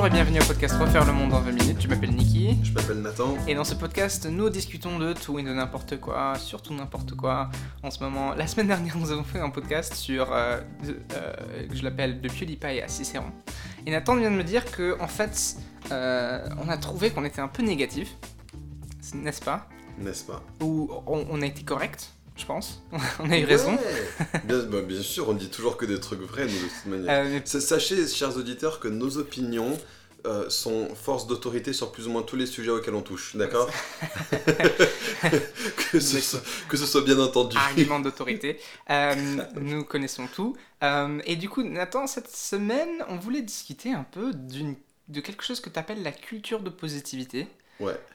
Bonjour et bienvenue au podcast Refaire le monde en 20 minutes. Je m'appelle Niki. Je m'appelle Nathan. Et dans ce podcast, nous discutons de tout et de n'importe quoi, surtout n'importe quoi. En ce moment, la semaine dernière, nous avons fait un podcast sur, euh, euh, que je l'appelle De PewDiePie à Cicéron. Et Nathan vient de me dire que, en fait, euh, on a trouvé qu'on était un peu négatif, n'est-ce pas? N'est-ce pas? Ou on, on a été correct? Je pense. on a eu raison. bien, bah, bien, sûr, on dit toujours que des trucs vrais, nous, de toute manière. Euh, sachez, chers auditeurs, que nos opinions euh, sont force d'autorité sur plus ou moins tous les sujets auxquels on touche, d'accord que, ce soit, que ce soit bien entendu. Argument d'autorité. Euh, nous connaissons tout. et du coup, Nathan, cette semaine, on voulait discuter un peu de quelque chose que tu appelles la culture de positivité.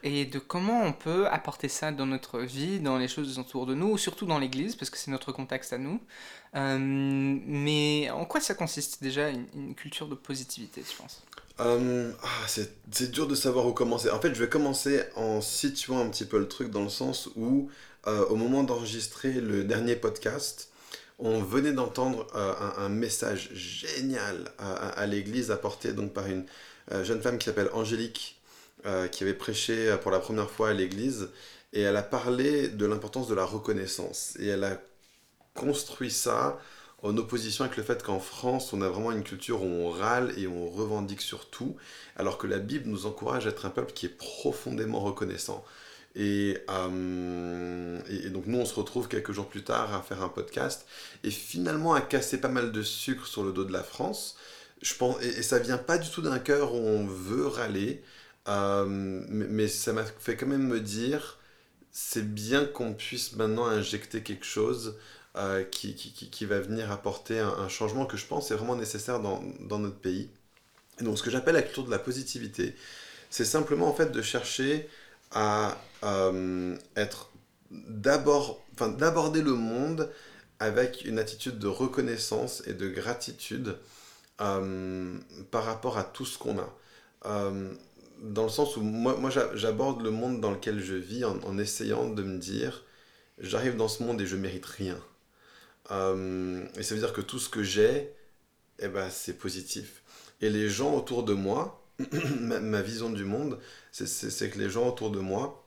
Et de comment on peut apporter ça dans notre vie, dans les choses autour de nous, surtout dans l'Église, parce que c'est notre contexte à nous. Euh, mais en quoi ça consiste déjà une, culture de positivité, je pense euh, ah, C'est dur de savoir où commencer. En fait, je vais commencer en situant un petit peu le truc dans le sens où, euh, au moment d'enregistrer le dernier podcast, on venait d'entendre un, message génial à, à l'Église apporté donc par une jeune femme qui s'appelle Angélique euh, qui avait prêché euh, pour la première fois à l'église, et elle a parlé de l'importance de la reconnaissance. Et elle a construit ça en opposition avec le fait qu'en France, on a vraiment une culture où on râle et on revendique sur tout, alors que la Bible nous encourage à être un peuple qui est profondément reconnaissant. Et, euh, donc nous, on se retrouve quelques jours plus tard à faire un podcast et finalement à casser pas mal de sucre sur le dos de la France. Je pense, et, et ça vient pas du tout d'un cœur où on veut râler, euh, mais, ça m'a fait quand même me dire, c'est bien qu'on puisse maintenant injecter quelque chose euh, qui, qui, qui, va venir apporter un, changement que je pense est vraiment nécessaire dans, dans notre pays. Et donc ce que j'appelle la culture de la positivité, c'est simplement en fait de chercher à euh, être d'abord, enfin d'aborder le monde avec une attitude de reconnaissance et de gratitude par rapport à tout ce qu'on a dans le sens où moi, moi j'aborde le monde dans lequel je vis en, essayant de me dire j'arrive dans ce monde et je mérite rien. Euh, et ça veut dire que tout ce que j'ai, eh ben, c'est positif. Et les gens autour de moi, ma, vision du monde, c'est que les gens autour de moi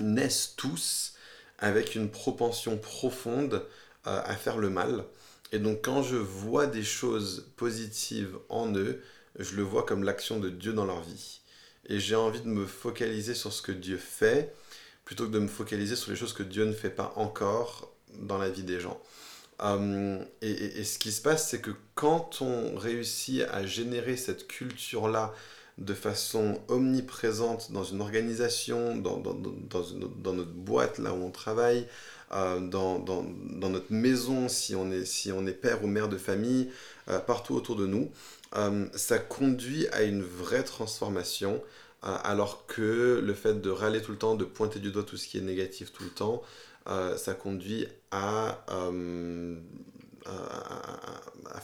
naissent tous avec une propension profonde euh, à faire le mal. Et donc quand je vois des choses positives en eux, je le vois comme l'action de Dieu dans leur vie et j'ai envie de me focaliser sur ce que Dieu fait plutôt que de me focaliser sur les choses que Dieu ne fait pas encore dans la vie des gens. Euh, et, ce qui se passe, c'est que quand on réussit à générer cette culture-là de façon omniprésente dans une organisation, dans, dans, dans, notre boîte, là où on travaille, euh, dans, notre maison, si on, est, si on est père ou mère de famille, euh, partout autour de nous, euh, ça conduit à une vraie transformation, euh, alors que le fait de râler tout le temps, de pointer du doigt tout ce qui est négatif tout le temps, euh, ça conduit à,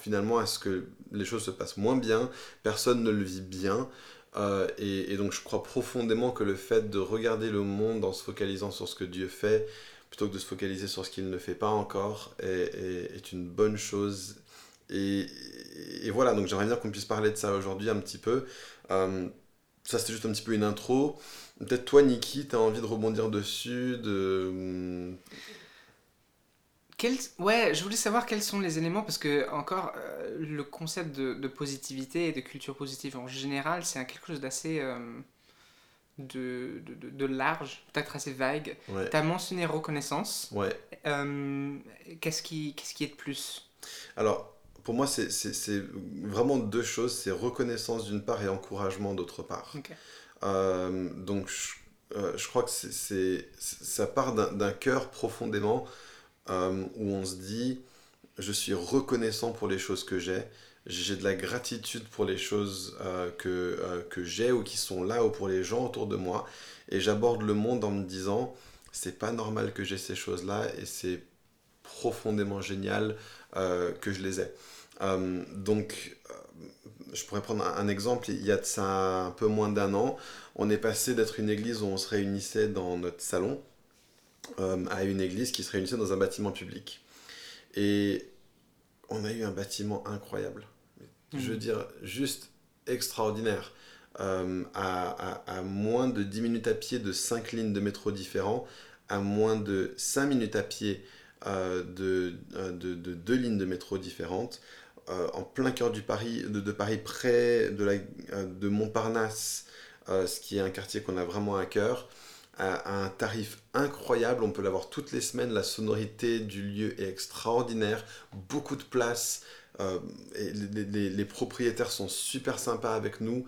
finalement à ce que les choses se passent moins bien, personne ne le vit bien. Et, donc je crois profondément que le fait de regarder le monde en se focalisant sur ce que Dieu fait, plutôt que de se focaliser sur ce qu'il ne fait pas encore, est une bonne chose et, voilà, donc j'aimerais bien qu'on puisse parler de ça aujourd'hui un petit peu. Euh, ça, c'était juste un petit peu une intro. Peut-être toi, Niki, tu as envie de rebondir dessus de... Ouais, je voulais savoir quels sont les éléments, parce que, encore, euh, le concept de, positivité et de culture positive en général, c'est quelque chose d'assez. Euh, de, de, de, large, peut-être assez vague. Tu as mentionné reconnaissance. Ouais. qu'est-ce, qui, qu'est-ce qui est de plus? Alors, pour moi, c'est vraiment deux choses. C'est reconnaissance d'une part et encouragement d'autre part. Euh, donc, euh, je, crois que c'est ça part d'un cœur profondément euh, où on se dit, je suis reconnaissant pour les choses que j'ai. J'ai de la gratitude pour les choses que, que j'ai ou qui sont là ou pour les gens autour de moi. Et j'aborde le monde en me disant, c'est pas normal que j'ai ces choses-là et c'est profondément génial que je les ai. Euh, donc, euh, je pourrais prendre un, exemple. Il y a de ça un peu moins d'un an, on est passé d'être une église où on se réunissait dans notre salon euh, à une église qui se réunissait dans un bâtiment public. Et on a eu un bâtiment incroyable. Je veux mmh. dire, juste extraordinaires. Euh, à, à, moins de 10 minutes à pied de 5 lignes de métro différents, à moins de 5 minutes à pied euh, de, de, de, deux lignes de métro différentes, en plein cœur du Paris, de, Paris, près de, Montparnasse, ce qui est un quartier qu'on a vraiment à cœur à, un tarif incroyable. On peut l'avoir toutes les semaines. La sonorité du lieu est extraordinaire. Beaucoup de place. Euh, et les, propriétaires sont super sympas avec nous.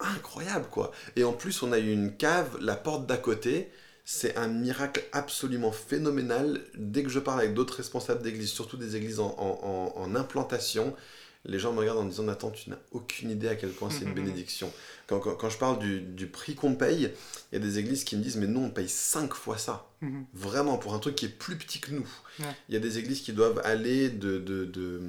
Incroyable quoi. Et en plus, on a eu une cave, la porte d'à côté. C'est un miracle absolument phénoménal. Dès que je parle avec d'autres responsables d'église, surtout des églises en implantation, les gens me regardent en me disant Nathan, tu n'as aucune idée à quel point c'est une bénédiction. Quand, quand, je parle du, du prix qu'on paye, il y a des églises qui me disent Mais nous, on paye 5 fois ça. Mhm. Vraiment, pour un truc qui est plus petit que nous. Il y a des églises qui doivent aller de, de, de,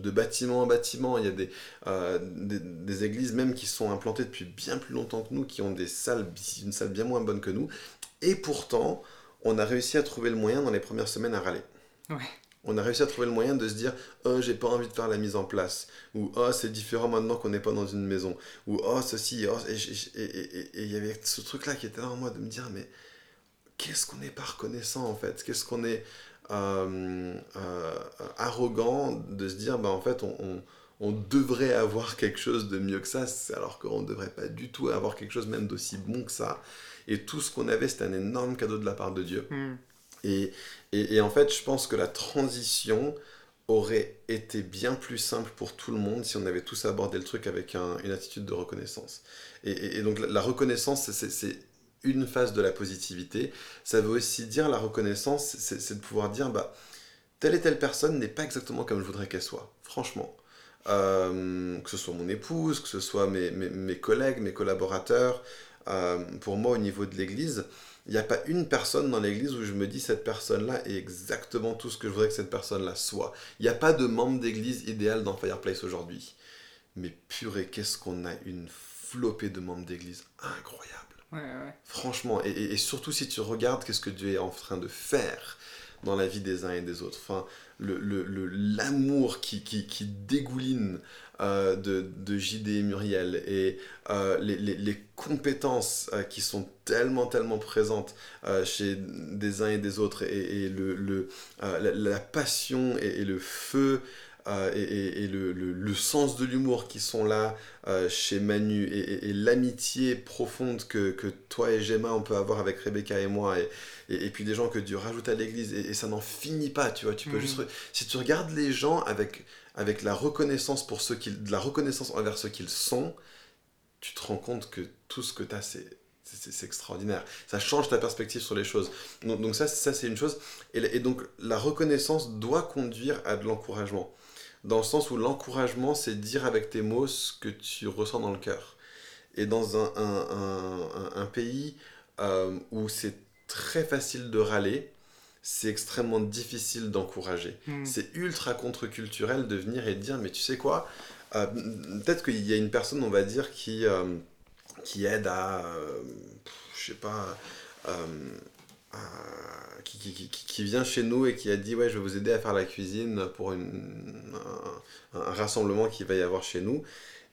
de bâtiment en bâtiment. Il y a des, euh, des, des, églises même qui sont implantées depuis bien plus longtemps que nous, qui ont des salles, une salle bien moins bonne que nous. Et pourtant, on a réussi à trouver le moyen dans les premières semaines à râler. Ouais. On a réussi à trouver le moyen de se dire oh j'ai pas envie de faire la mise en place ou oh c'est différent maintenant qu'on n'est pas dans une maison ou oh ceci oh, et il y avait ce truc là qui était là en moi de me dire mais qu'est-ce qu'on n'est pas reconnaissant en fait? Qu'est-ce qu'on est euh, euh, arrogant de se dire bah en fait on, on, devrait avoir quelque chose de mieux que ça alors qu'on ne devrait pas du tout avoir quelque chose même d'aussi bon que ça et tout ce qu'on avait c'était un énorme cadeau de la part de Dieu hmm. Et, et, en fait, je pense que la transition aurait été bien plus simple pour tout le monde si on avait tous abordé le truc avec une attitude de reconnaissance. Et, et donc la, reconnaissance, c'est une phase de la positivité. Ça veut aussi dire la reconnaissance, c'est de pouvoir dire, bah, telle et telle personne n'est pas exactement comme je voudrais qu'elle soit, franchement. Euh, que ce soit mon épouse, que ce soit mes, mes, mes collègues, mes collaborateurs, euh, pour moi au niveau de l'Église, il n'y a pas une personne dans l'église où je me dis cette personne-là est exactement tout ce que je voudrais que cette personne-là soit. Il n'y a pas de membre d'église idéal dans Fireplace aujourd'hui. Mais purée, qu'est-ce qu'on a une flopée de membres d'église incroyable. Franchement, et, surtout si tu regardes qu'est-ce que Dieu est en train de faire dans la vie des uns et des autres. Enfin, l'amour le, qui, qui, qui, dégouline euh, de, de JD et Muriel et euh, les, les, les, compétences euh, qui sont tellement, tellement présentes chez des uns et des autres et, et le, le la, passion et, le feu et, et le, le, sens de l'humour qui sont là chez Manu et, l'amitié profonde que, que, toi et Gemma on peut avoir avec Rebecca et moi et, puis des gens que Dieu rajoute à l'église et, ça n'en finit pas tu vois tu peux mhm. juste si tu regardes les gens avec avec la reconnaissance pour ceux qu'ils, de la reconnaissance envers ceux qu'ils sont, tu te rends compte que tout ce que tu as, c'est, c'est, extraordinaire. Ça change ta perspective sur les choses. Donc, donc ça, ça c'est une chose. Et, et, donc la reconnaissance doit conduire à de l'encouragement. Dans le sens où l'encouragement, c'est dire avec tes mots ce que tu ressens dans le cœur. Et dans un, un, un, un pays euh, où c'est très facile de râler, c'est extrêmement difficile d'encourager. Hmm. C'est ultra contre-culturel de venir et de dire, mais tu sais quoi, euh, peut-être qu'il y a une personne, on va dire, qui, euh, qui aide à, je sais pas, qui, qui, qui, vient chez nous et qui a dit, ouais, je vais vous aider à faire la cuisine pour une, un, rassemblement qu'il va y avoir chez nous.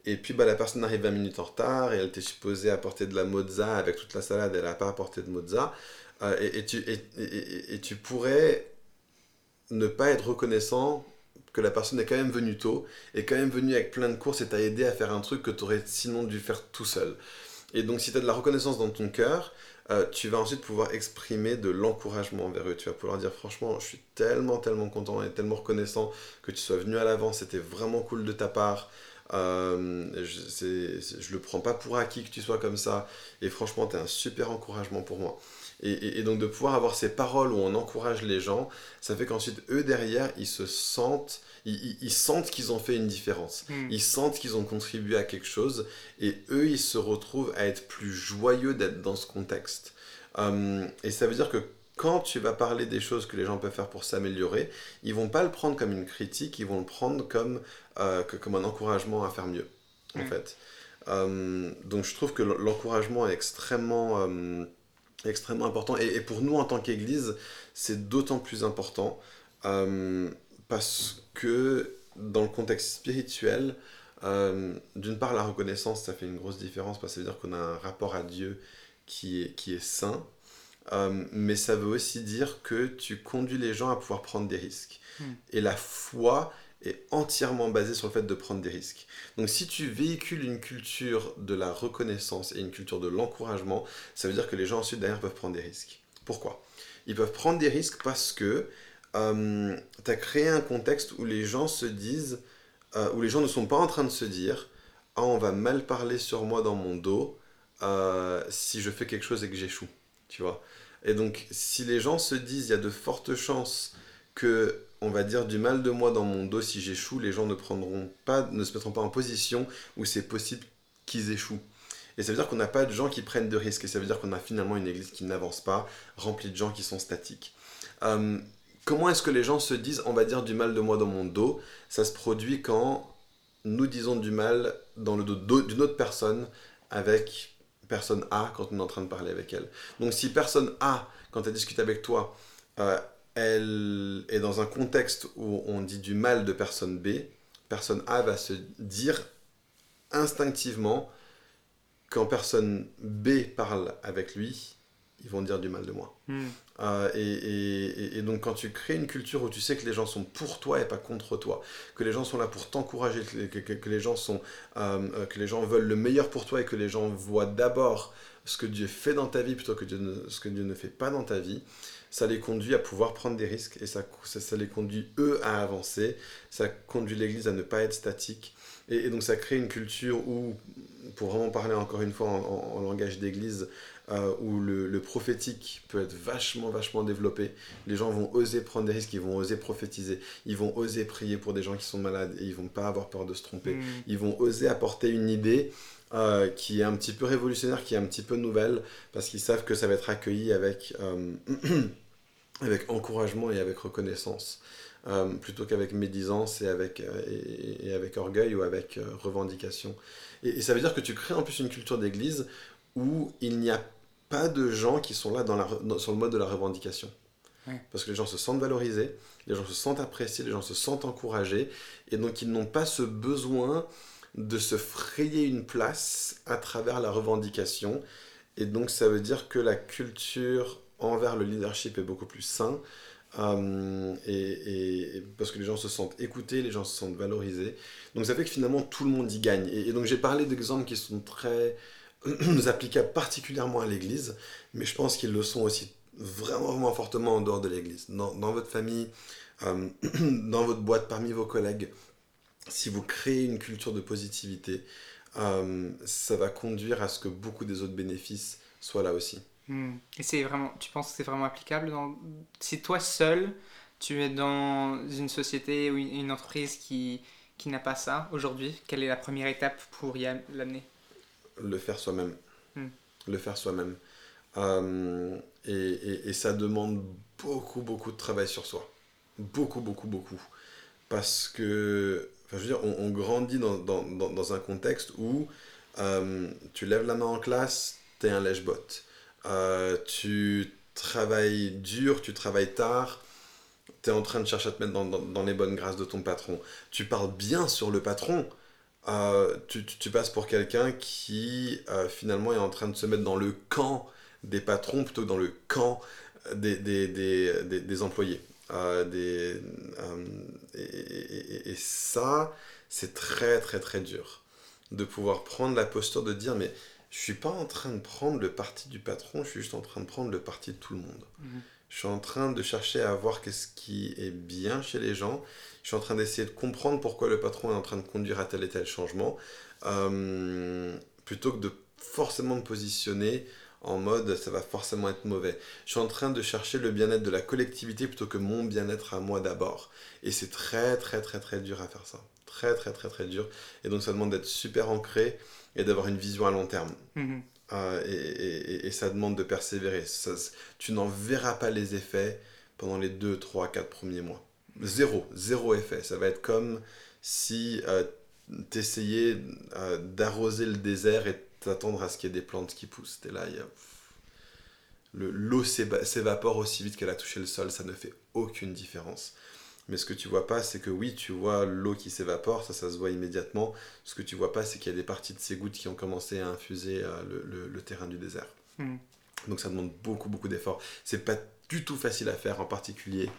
Et puis bah, la personne arrive 20 minutes en retard et elle était supposée apporter de la mozza avec toute la salade, elle n'a pas apporté de mozza. Euh, et, tu, et, tu pourrais ne pas être reconnaissant que la personne est quand même venue tôt, est quand même venue avec plein de courses et t'a aidé à faire un truc que tu aurais sinon dû faire tout seul. Et donc si tu as de la reconnaissance dans ton cœur, euh, tu vas ensuite pouvoir exprimer de l'encouragement envers eux. Tu vas pouvoir dire franchement, je suis tellement, tellement content et tellement reconnaissant que tu sois venu à l'avant, c'était vraiment cool de ta part. Euh, je, je le prends pas pour acquis que tu sois comme ça. Et franchement, tu es un super encouragement pour moi. Et, donc de pouvoir avoir ces paroles où on encourage les gens, ça fait qu'ensuite eux derrière, ils se sentent, ils, sentent qu'ils ont fait une différence. Hmm. Ils sentent qu'ils ont contribué à quelque chose. Et eux, ils se retrouvent à être plus joyeux d'être dans ce contexte. Euh, et ça veut dire que quand tu vas parler des choses que les gens peuvent faire pour s'améliorer, ils vont pas le prendre comme une critique, ils vont le prendre comme, euh, comme un encouragement à faire mieux, en hmm. fait. Euh, donc je trouve que l'encouragement est extrêmement extrêmement important. Et, pour nous, en tant qu'Église, c'est d'autant plus important euh, parce que dans le contexte spirituel, D'une part, la reconnaissance, ça fait une grosse différence parce que ça veut dire qu'on a un rapport à Dieu qui est, qui est sain. mais ça veut aussi dire que tu conduis les gens à pouvoir prendre des risques. Hmm. Et la foi, est entièrement basé sur le fait de prendre des risques. Donc si tu véhicules une culture de la reconnaissance et une culture de l'encouragement, ça veut dire que les gens ensuite derrière peuvent prendre des risques. Pourquoi? Ils peuvent prendre des risques parce que euh, tu as créé un contexte où les gens se disent, euh, où les gens ne sont pas en train de se dire, ah on va mal parler sur moi dans mon dos euh, si je fais quelque chose et que j'échoue, tu vois. Et donc si les gens se disent, il y a de fortes chances que on va dire du mal de moi dans mon dos si j'échoue, les gens ne prendront pas, ne se mettront pas en position où c'est possible qu'ils échouent. Et ça veut dire qu'on n'a pas de gens qui prennent de risques, et ça veut dire qu'on a finalement une église qui n'avance pas, remplie de gens qui sont statiques. Euh, comment est-ce que les gens se disent, on va dire du mal de moi dans mon dos? Ça se produit quand nous disons du mal dans le dos d'une autre personne avec personne A quand on est en train de parler avec elle. Donc si personne A, quand elle discute avec toi, euh, elle est dans un contexte où on dit du mal de personne B, personne A va se dire instinctivement, quand personne B parle avec lui, ils vont dire du mal de moi. Hmm. Euh, et, donc quand tu crées une culture où tu sais que les gens sont pour toi et pas contre toi, que les gens sont là pour t'encourager, que, les gens sont, euh, euh, que les gens veulent le meilleur pour toi et que les gens voient d'abord ce que Dieu fait dans ta vie plutôt que ce que Dieu ne fait pas dans ta vie, ça les conduit à pouvoir prendre des risques et ça, ça, les conduit eux à avancer, ça conduit l'Église à ne pas être statique. Et, donc ça crée une culture où, pour vraiment parler encore une fois en, langage d'Église, euh, où le, prophétique peut être vachement, vachement développé. Les gens vont oser prendre des risques, ils vont oser prophétiser, ils vont oser prier pour des gens qui sont malades et ils vont pas avoir peur de se tromper. Mm. Ils vont oser apporter une idée euh, qui est un petit peu révolutionnaire, qui est un petit peu nouvelle, parce qu'ils savent que ça va être accueilli avec, euh, avec encouragement et avec reconnaissance, euh, plutôt qu'avec médisance et avec, et, avec orgueil ou avec revendication. Et, ça veut dire que tu crées en plus une culture d'église où il n'y a pas de gens qui sont là dans la, sur le mode de la revendication. Parce que les gens se sentent valorisés, les gens se sentent appréciés, les gens se sentent encouragés, et donc ils n'ont pas ce besoin de se frayer une place à travers la revendication. Et donc ça veut dire que la culture envers le leadership est beaucoup plus sain. Euh, et, parce que les gens se sentent écoutés, les gens se sentent valorisés. Donc ça fait que finalement tout le monde y gagne. Et, donc j'ai parlé d'exemples qui sont très applicables particulièrement à l'Église, mais je pense qu'ils le sont aussi vraiment, vraiment fortement en dehors de l'Église. Dans, votre famille, euh, dans votre boîte, parmi vos collègues, si vous créez une culture de positivité, euh, ça va conduire à ce que beaucoup des autres bénéfices soient là aussi. Hmm. Et c'est vraiment, tu penses que c'est vraiment applicable. Si toi seul, tu es dans une société ou une entreprise qui, qui n'a pas ça aujourd'hui, quelle est la première étape pour y l'amener? Le faire soi-même. Hmm. Le faire soi-même. Euh, et, et, et, ça demande beaucoup, beaucoup de travail sur soi. Beaucoup, beaucoup, beaucoup. Parce que je veux dire, on, grandit dans, dans, dans, un contexte où euh, tu lèves la main en classe, tu es un lèche-bot. Euh, tu travailles dur, tu travailles tard, tu es en train de chercher à te mettre dans, dans, les bonnes grâces de ton patron. Tu parles bien sur le patron. Euh, tu, passes pour quelqu'un qui finalement est en train de se mettre dans le camp des patrons plutôt que dans le camp des, des, des, des employés. Euh, euh, et, ça, c'est très très très dur de pouvoir prendre la posture de dire mais je suis pas en train de prendre le parti du patron, je suis juste en train de prendre le parti de tout le monde. Mhm. Je suis en train de chercher à voir qu'est-ce qui est bien chez les gens. Je suis en train d'essayer de comprendre pourquoi le patron est en train de conduire à tel et tel changement, euh, plutôt que de forcément me positionner en mode ça va forcément être mauvais. Je suis en train de chercher le bien-être de la collectivité plutôt que mon bien-être à moi d'abord. Et c'est très très très très dur à faire ça. Très très très très dur. Et donc ça demande d'être super ancré et d'avoir une vision à long terme. Mhm. Euh, et, ça demande de persévérer. tu n'en verras pas les effets pendant les 2, 3, 4 premiers mois. Zéro, zéro effet. Ça va être comme si euh, tu essayais euh, d'arroser le désert et t'attendre à ce qu'il y ait des plantes qui poussent. Et là, il. L'eau s'évapore aussi vite qu'elle a touché le sol, ça ne fait aucune différence. Mais ce que tu vois pas, c'est que oui, tu vois l'eau qui s'évapore, ça, ça se voit immédiatement. Ce que tu vois pas, c'est qu'il y a des parties de ces gouttes qui ont commencé à infuser le, le, terrain du désert. Hmm. Donc ça demande beaucoup, beaucoup d'efforts. C'est pas du tout facile à faire, en particulier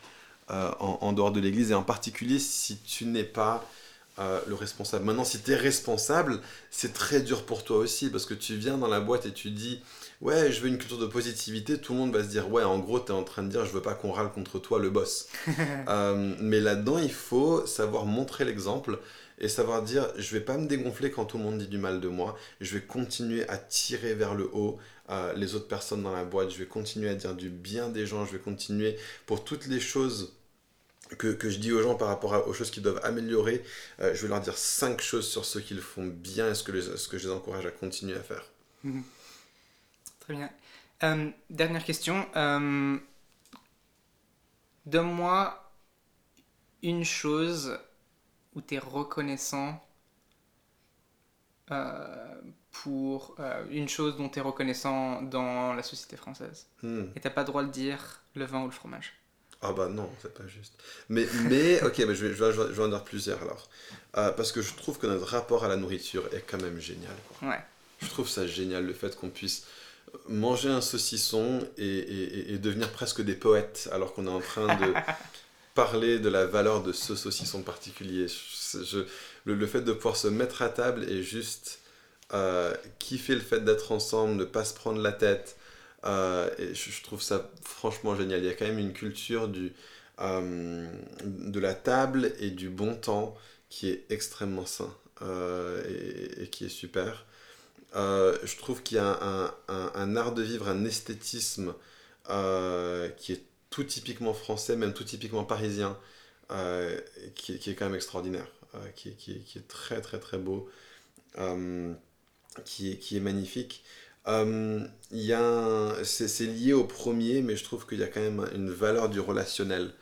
euh, en, dehors de l'église, et en particulier si tu n'es pas euh, le responsable. Maintenant, si tu es responsable, c'est très dur pour toi aussi, parce que tu viens dans la boîte et tu dis, ouais, je veux une culture de positivité, tout le monde va se dire, ouais, en gros, tu es en train de dire, je veux pas qu'on râle contre toi, le boss. Euh, mais là-dedans, il faut savoir montrer l'exemple et savoir dire, je vais pas me dégonfler quand tout le monde dit du mal de moi, je vais continuer à tirer vers le haut, les autres personnes dans la boîte, je vais continuer à dire du bien des gens, je vais continuer pour toutes les choses que, que je dis aux gens par rapport aux choses qu'ils doivent améliorer, euh, je vais leur dire cinq choses sur ce qu'ils font bien et ce que, les, ce que je les encourage à continuer à faire. Mhm. Très bien. Euh, dernière question. Euh, donne-moi une chose où tu es reconnaissant pour euh, une chose dont tu es reconnaissant dans la société française. Hmm. Et t'as pas le droit de dire le vin ou le fromage. Ah bah non, c'est pas juste. Mais, mais ok, je, vais, je, vais, je, vais, en dire plusieurs alors. Parce que je trouve que notre rapport à la nourriture est quand même génial. Ouais. Je trouve ça génial le fait qu'on puisse manger un saucisson et, et, et, devenir presque des poètes alors qu'on est en train de parler de la valeur de ce saucisson particulier. Je, le, le, fait de pouvoir se mettre à table et juste euh, kiffer le fait d'être ensemble, ne pas se prendre la tête. Euh, et je, trouve ça franchement génial. Il y a quand même une culture du, euh, de la table et du bon temps qui est extrêmement sain et, qui est super. Je trouve qu'il y a un, un, art de vivre, un esthétisme qui est tout typiquement français, même tout typiquement parisien, qui, qui, est quand même extraordinaire, qui, qui, qui, est très très très beau qui est, qui est magnifique. Euh, c'est lié au premier, mais je trouve qu'il y a quand même une valeur du relationnel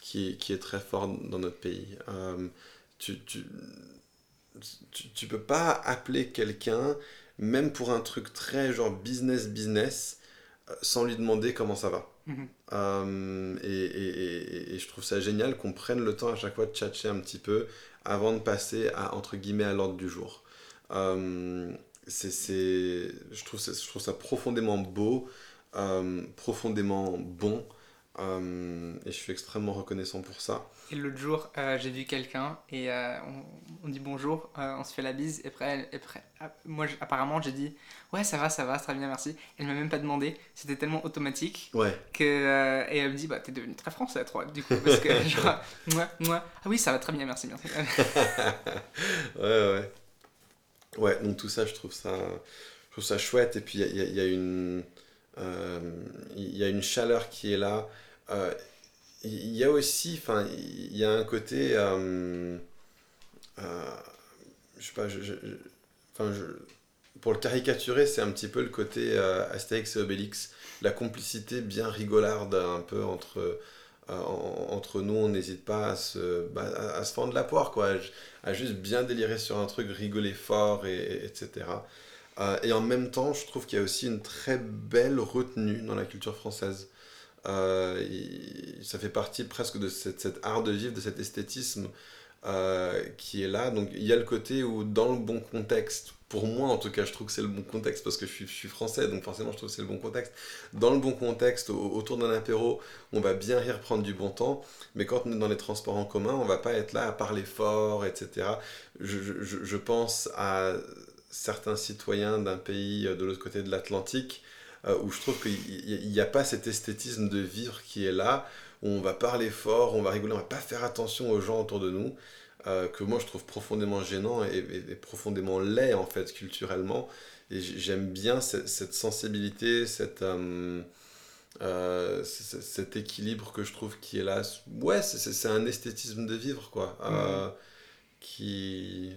qui, est très forte dans notre pays. Euh, tu, tu, tu, peux pas appeler quelqu'un, même pour un truc très genre business business, euh, sans lui demander comment ça va. Mm-hmm. et, et, et, je trouve ça génial qu'on prenne le temps à chaque fois de tchatcher un petit peu avant de passer à, entre guillemets à l'ordre du jour c'est, je, trouve ça, je trouve ça profondément beau, euh, profondément bon. Euh, et je suis extrêmement reconnaissant pour ça. Et l'autre jour, euh, j'ai vu quelqu'un et on, dit bonjour, on se fait la bise. Et après, et après ah, moi, apparemment, j'ai dit ouais, ça va, ça va, très bien, merci. Elle m'a même pas demandé. C'était tellement automatique ouais. que et elle me dit bah t'es devenu très français, toi, du coup, parce que genre moi, moi, ah oui, ça va très bien, merci, merci. ouais, ouais. Ouais, donc tout ça, je trouve ça, je trouve ça chouette. Et puis, il y, y a, une, euh, il y a une chaleur qui est là. Euh, il y a aussi, enfin, il y a un côté, euh, je sais pas, je, pour le caricaturer, c'est un petit peu le côté Astérix et Obélix, la complicité bien rigolarde un peu entre entre nous, on n'hésite pas à se, bah, à, se fendre la poire, quoi, à, juste bien délirer sur un truc, rigoler fort, et, etc. Euh, et en même temps, je trouve qu'il y a aussi une très belle retenue dans la culture française. Euh, ça fait partie presque de cet art de vivre, de cet esthétisme euh, qui est là. Donc il y a le côté où dans le bon contexte, pour moi en tout cas, je trouve que c'est le bon contexte parce que je suis, français, donc forcément je trouve que c'est le bon contexte. Dans le bon contexte, autour d'un apéro, on va bien rire, prendre du bon temps, mais quand on est dans les transports en commun, on va pas être là à parler fort, etc. Je pense à certains citoyens d'un pays de l'autre côté de l'Atlantique euh, où je trouve qu'il n'y a pas cet esthétisme de vivre qui est là, où on va parler fort, on va rigoler, on va pas faire attention aux gens autour de nous. Euh, que moi je trouve profondément gênant et, profondément laid en fait culturellement. Et j'aime bien cette, sensibilité, cette, euh, euh, cet équilibre que je trouve qui est là. Ouais, c'est un esthétisme de vivre quoi. Mm. qui.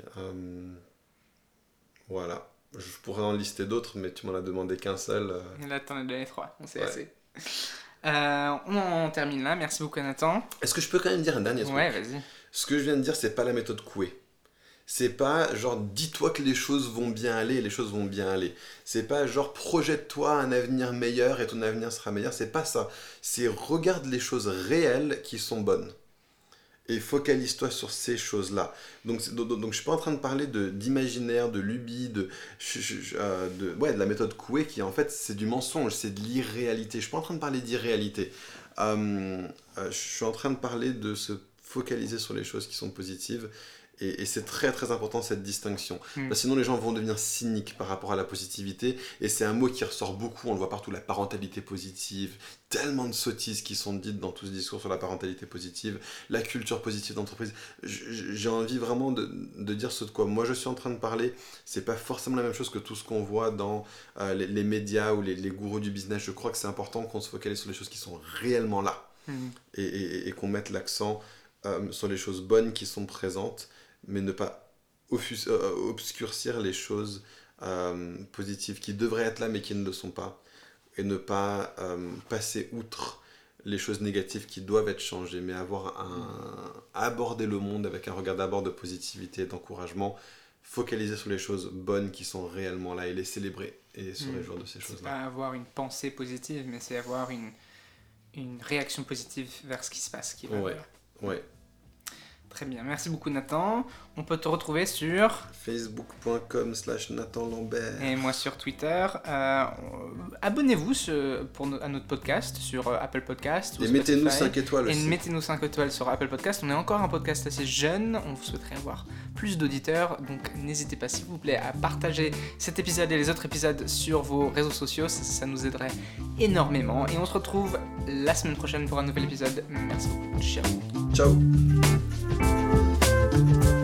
voilà. Je pourrais en lister d'autres, mais tu m'en as demandé qu'un seul. Là, t'en as donné trois, on sait assez. on en termine là, merci beaucoup Nathan. Est-ce que je peux quand même dire un dernier truc? Ouais, vas-y. Ce que je viens de dire, c'est pas la méthode Coué. C'est pas genre dis-toi que les choses vont bien aller et les choses vont bien aller. C'est pas genre projette-toi un avenir meilleur et ton avenir sera meilleur. C'est pas ça. C'est regarde les choses réelles qui sont bonnes. Et focalise-toi sur ces choses-là. Donc, donc, je suis pas en train de parler d'imaginaire, de, lubie, de, euh, de, ouais, de la méthode Coué qui en fait c'est du mensonge, c'est de l'irréalité. Je suis pas en train de parler d'irréalité. Euh, euh, je suis en train de parler de se focaliser sur les choses qui sont positives et, c'est très très important cette distinction. Hmm. sinon les gens vont devenir cyniques par rapport à la positivité. Et c'est un mot qui ressort beaucoup, on le voit partout, la parentalité positive. Tellement de sottises qui sont dites dans tout ce discours sur la parentalité positive, la culture positive d'entreprise. J'ai envie vraiment de, de, dire ce de quoi moi je suis en train de parler. C'est pas forcément la même chose que tout ce qu'on voit dans euh, les, médias ou les, les, gourous du business. Je crois que c'est important qu'on se focalise sur les choses qui sont réellement là. Hmm. Et, et, qu'on mette l'accent euh, sur les choses bonnes qui sont présentes mais ne pas euh, obscurcir les choses euh, positives qui devraient être là mais qui ne le sont pas, et ne pas euh, passer outre les choses négatives qui doivent être changées, mais avoir un, aborder le monde avec un regard d'abord de positivité et d'encouragement, focaliser sur les choses bonnes qui sont réellement là et les célébrer et se hmm. réjouir de ces choses-là. C'est pas avoir une pensée positive, mais c'est avoir une, une réaction positive vers ce qui se passe. Qui va ouais, ouais. Très bien, merci beaucoup Nathan. On peut te retrouver sur facebook.com slash Nathan Lambert. Et moi sur Twitter. Euh, abonnez-vous à notre podcast sur euh, Apple Podcast. et mettez-nous 5 étoiles aussi. Et mettez-nous 5 étoiles sur Apple Podcast. On est encore un podcast assez jeune. On souhaiterait avoir plus d'auditeurs. Donc n'hésitez pas s'il vous plaît à partager cet épisode et les autres épisodes sur vos réseaux sociaux. Ça, nous aiderait énormément. Et on se retrouve la semaine prochaine pour un nouvel épisode. Merci beaucoup. Ciao. Ciao. thank you